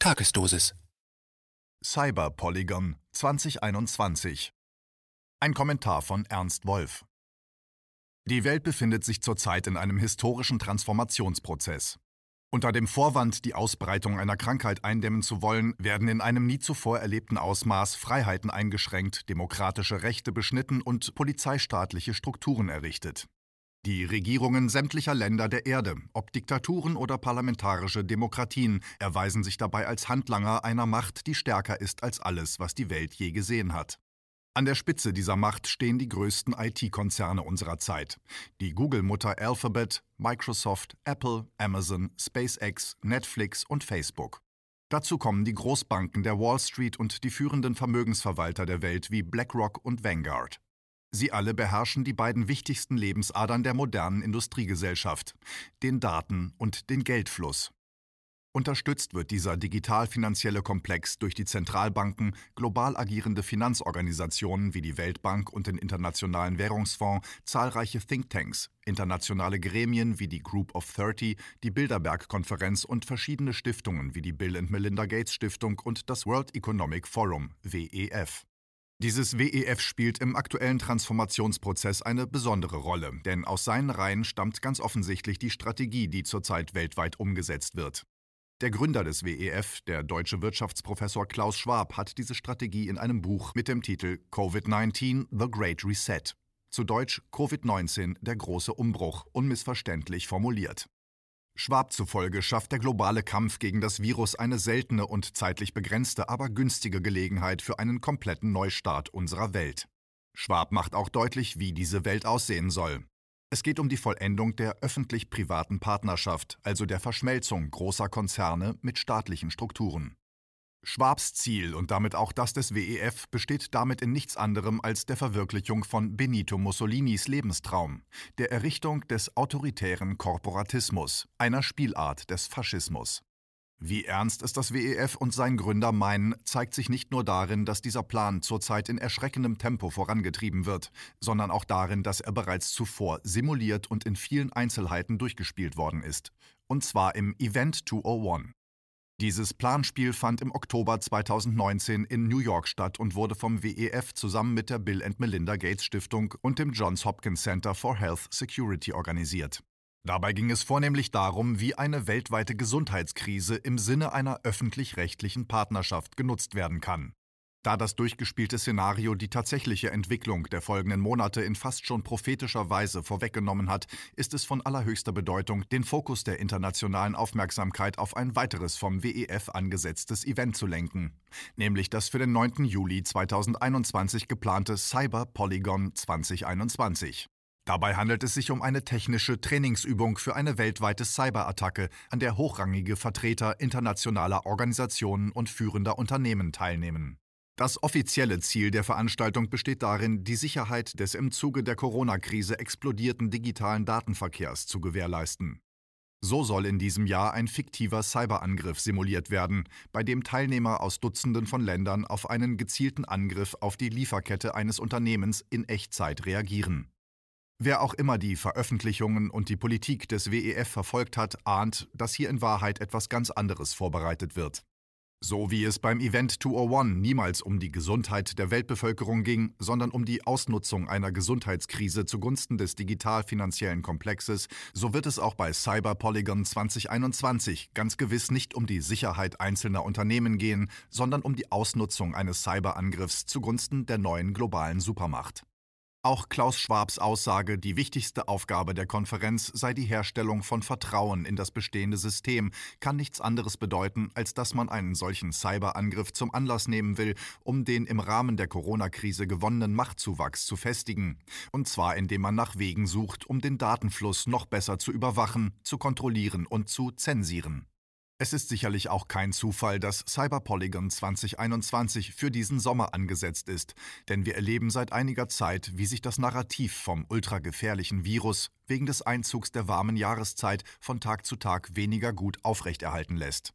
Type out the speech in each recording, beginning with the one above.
Tagesdosis. Cyber Polygon 2021. Ein Kommentar von Ernst Wolf. Die Welt befindet sich zurzeit in einem historischen Transformationsprozess. Unter dem Vorwand, die Ausbreitung einer Krankheit eindämmen zu wollen, werden in einem nie zuvor erlebten Ausmaß Freiheiten eingeschränkt, demokratische Rechte beschnitten und polizeistaatliche Strukturen errichtet. Die Regierungen sämtlicher Länder der Erde, ob Diktaturen oder parlamentarische Demokratien, erweisen sich dabei als Handlanger einer Macht, die stärker ist als alles, was die Welt je gesehen hat. An der Spitze dieser Macht stehen die größten IT-Konzerne unserer Zeit. Die Google-Mutter Alphabet, Microsoft, Apple, Amazon, SpaceX, Netflix und Facebook. Dazu kommen die Großbanken der Wall Street und die führenden Vermögensverwalter der Welt wie BlackRock und Vanguard. Sie alle beherrschen die beiden wichtigsten Lebensadern der modernen Industriegesellschaft, den Daten- und den Geldfluss. Unterstützt wird dieser digital-finanzielle Komplex durch die Zentralbanken, global agierende Finanzorganisationen wie die Weltbank und den Internationalen Währungsfonds, zahlreiche Thinktanks, internationale Gremien wie die Group of 30, die Bilderberg-Konferenz und verschiedene Stiftungen wie die Bill Melinda Gates Stiftung und das World Economic Forum WEF. Dieses WEF spielt im aktuellen Transformationsprozess eine besondere Rolle, denn aus seinen Reihen stammt ganz offensichtlich die Strategie, die zurzeit weltweit umgesetzt wird. Der Gründer des WEF, der deutsche Wirtschaftsprofessor Klaus Schwab, hat diese Strategie in einem Buch mit dem Titel Covid-19 The Great Reset, zu Deutsch Covid-19 der große Umbruch, unmissverständlich formuliert. Schwab zufolge schafft der globale Kampf gegen das Virus eine seltene und zeitlich begrenzte, aber günstige Gelegenheit für einen kompletten Neustart unserer Welt. Schwab macht auch deutlich, wie diese Welt aussehen soll. Es geht um die Vollendung der öffentlich-privaten Partnerschaft, also der Verschmelzung großer Konzerne mit staatlichen Strukturen. Schwabs Ziel und damit auch das des WEF besteht damit in nichts anderem als der Verwirklichung von Benito Mussolinis Lebenstraum, der Errichtung des autoritären Korporatismus, einer Spielart des Faschismus. Wie ernst es das WEF und sein Gründer meinen, zeigt sich nicht nur darin, dass dieser Plan zurzeit in erschreckendem Tempo vorangetrieben wird, sondern auch darin, dass er bereits zuvor simuliert und in vielen Einzelheiten durchgespielt worden ist. Und zwar im Event 201. Dieses Planspiel fand im Oktober 2019 in New York statt und wurde vom WEF zusammen mit der Bill and Melinda Gates Stiftung und dem Johns Hopkins Center for Health Security organisiert. Dabei ging es vornehmlich darum, wie eine weltweite Gesundheitskrise im Sinne einer öffentlich-rechtlichen Partnerschaft genutzt werden kann. Da das durchgespielte Szenario die tatsächliche Entwicklung der folgenden Monate in fast schon prophetischer Weise vorweggenommen hat, ist es von allerhöchster Bedeutung, den Fokus der internationalen Aufmerksamkeit auf ein weiteres vom WEF angesetztes Event zu lenken, nämlich das für den 9. Juli 2021 geplante Cyber Polygon 2021. Dabei handelt es sich um eine technische Trainingsübung für eine weltweite Cyberattacke, an der hochrangige Vertreter internationaler Organisationen und führender Unternehmen teilnehmen. Das offizielle Ziel der Veranstaltung besteht darin, die Sicherheit des im Zuge der Corona-Krise explodierten digitalen Datenverkehrs zu gewährleisten. So soll in diesem Jahr ein fiktiver Cyberangriff simuliert werden, bei dem Teilnehmer aus Dutzenden von Ländern auf einen gezielten Angriff auf die Lieferkette eines Unternehmens in Echtzeit reagieren. Wer auch immer die Veröffentlichungen und die Politik des WEF verfolgt hat, ahnt, dass hier in Wahrheit etwas ganz anderes vorbereitet wird. So wie es beim Event 201 niemals um die Gesundheit der Weltbevölkerung ging, sondern um die Ausnutzung einer Gesundheitskrise zugunsten des digital-finanziellen Komplexes, so wird es auch bei Cyber Polygon 2021 ganz gewiss nicht um die Sicherheit einzelner Unternehmen gehen, sondern um die Ausnutzung eines Cyberangriffs zugunsten der neuen globalen Supermacht. Auch Klaus Schwabs Aussage, die wichtigste Aufgabe der Konferenz sei die Herstellung von Vertrauen in das bestehende System, kann nichts anderes bedeuten, als dass man einen solchen Cyberangriff zum Anlass nehmen will, um den im Rahmen der Corona-Krise gewonnenen Machtzuwachs zu festigen. Und zwar indem man nach Wegen sucht, um den Datenfluss noch besser zu überwachen, zu kontrollieren und zu zensieren. Es ist sicherlich auch kein Zufall, dass Cyberpolygon 2021 für diesen Sommer angesetzt ist, denn wir erleben seit einiger Zeit, wie sich das Narrativ vom ultragefährlichen Virus wegen des Einzugs der warmen Jahreszeit von Tag zu Tag weniger gut aufrechterhalten lässt.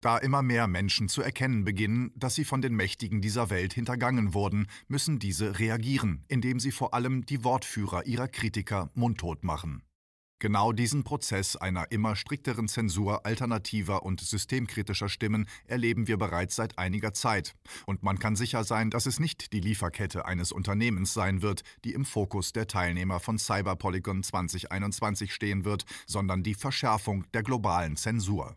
Da immer mehr Menschen zu erkennen beginnen, dass sie von den Mächtigen dieser Welt hintergangen wurden, müssen diese reagieren, indem sie vor allem die Wortführer ihrer Kritiker mundtot machen. Genau diesen Prozess einer immer strikteren Zensur alternativer und systemkritischer Stimmen erleben wir bereits seit einiger Zeit. Und man kann sicher sein, dass es nicht die Lieferkette eines Unternehmens sein wird, die im Fokus der Teilnehmer von Cyberpolygon 2021 stehen wird, sondern die Verschärfung der globalen Zensur.